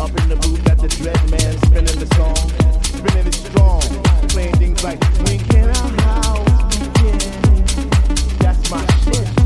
Up in the booth at the dread man, spinning the song, spinning it strong, playing things like When can our house? That's my shit.